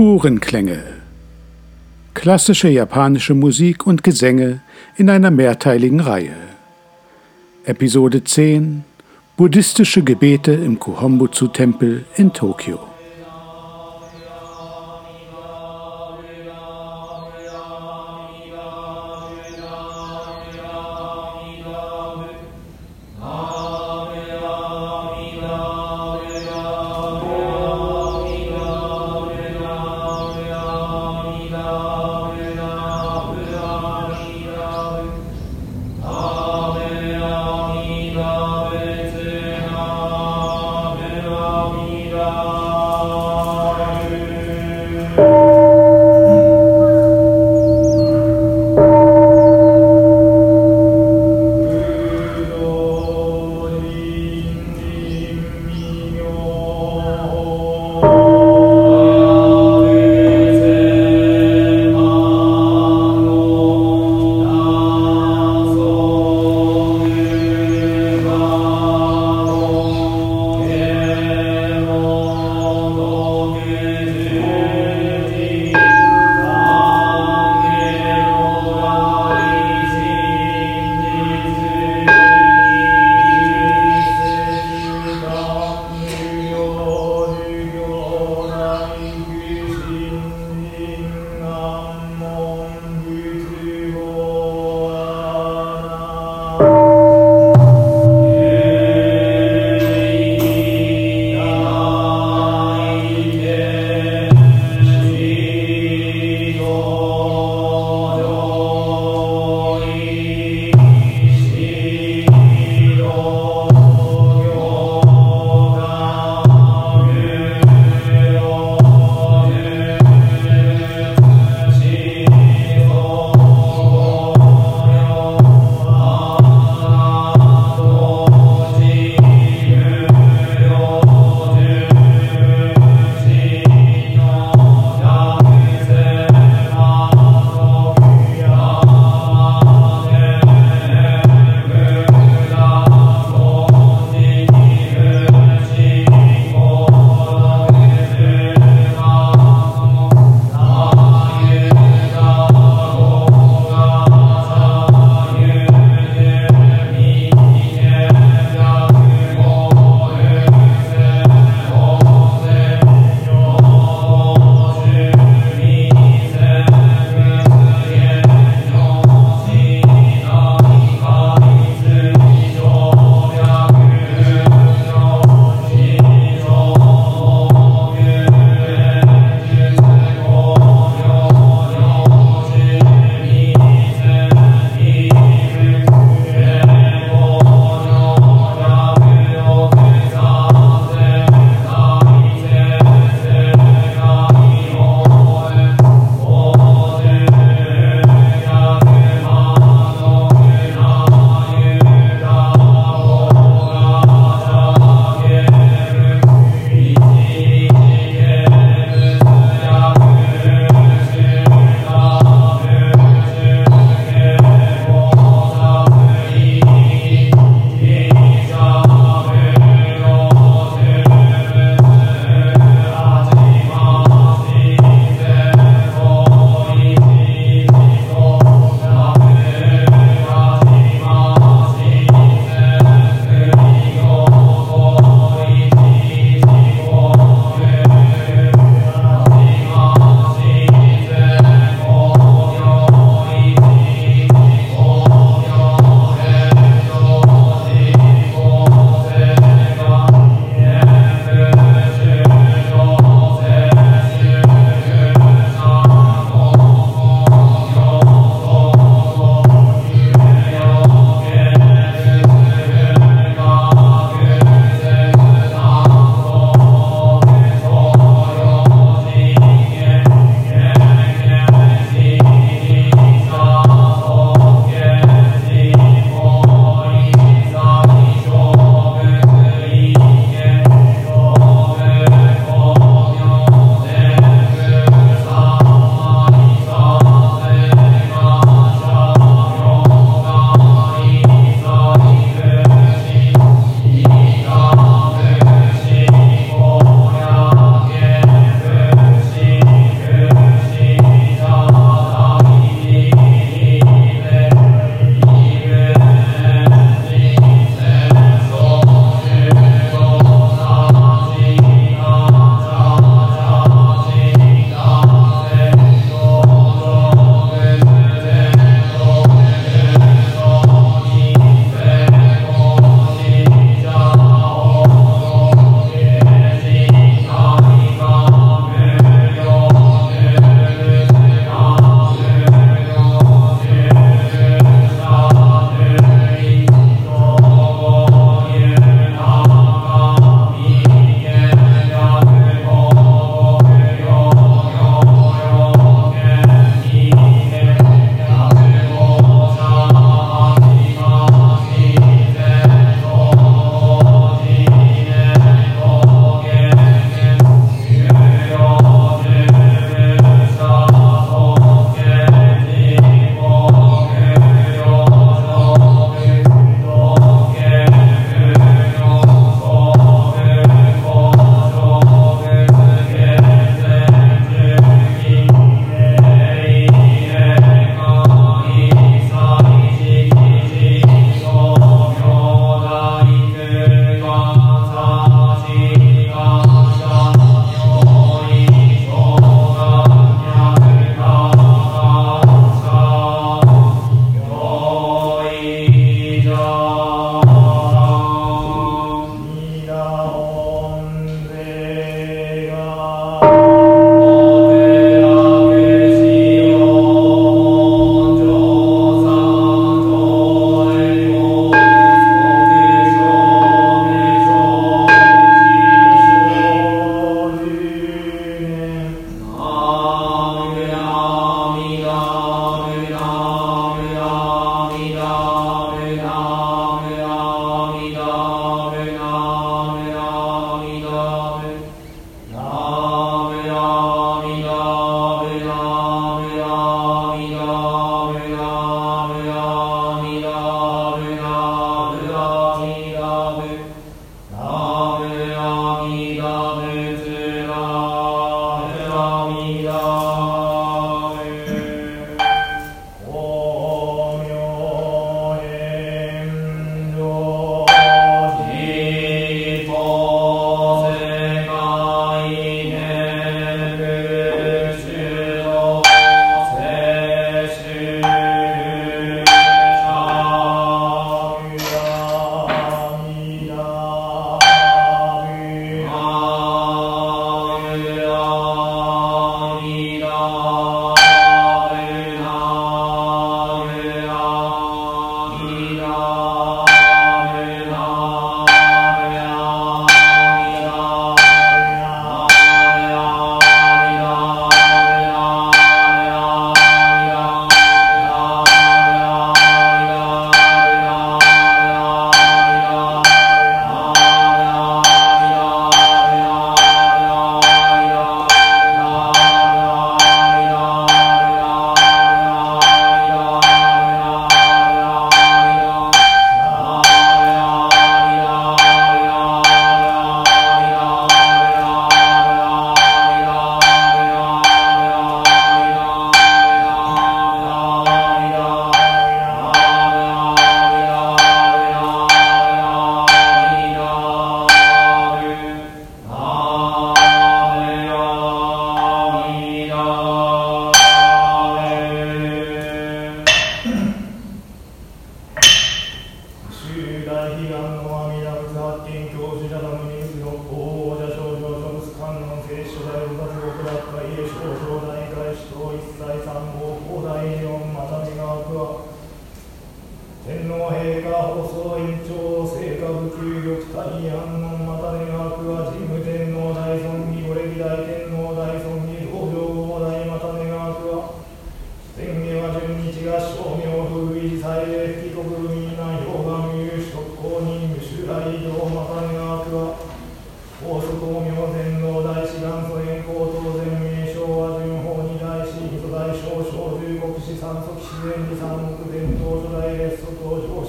Ohren-Klänge. Klassische japanische Musik und Gesänge in einer mehrteiligen Reihe. Episode 10 Buddhistische Gebete im Kuhombutsu-Tempel in Tokio.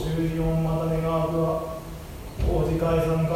14また願わくはお次解散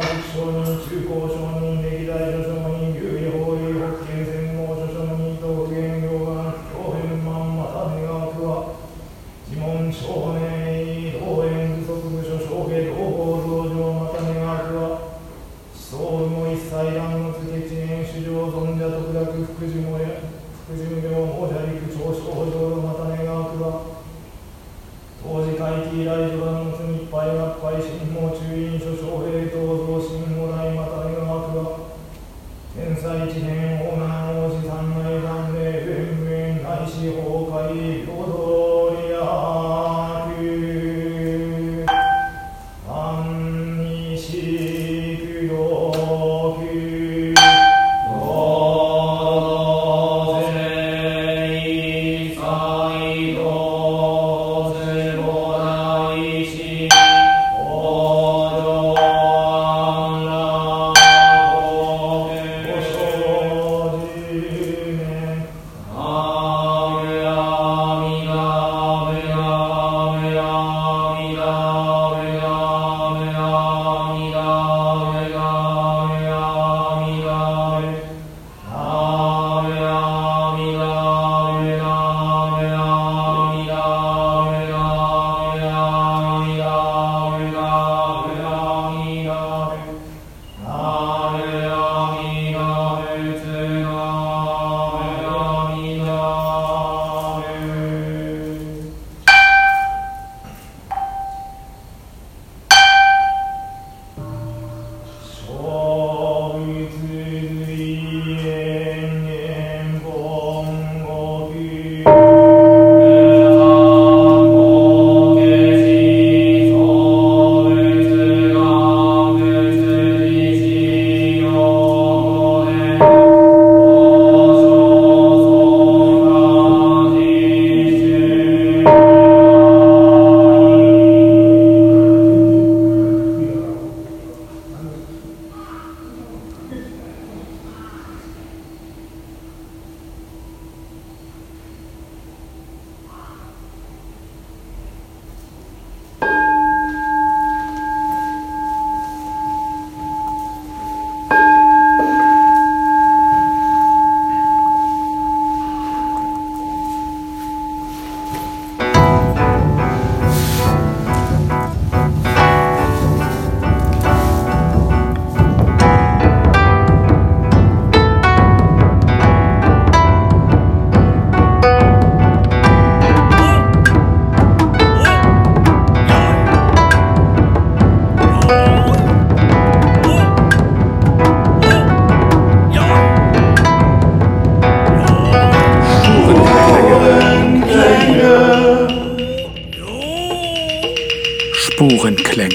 Spurenklänge.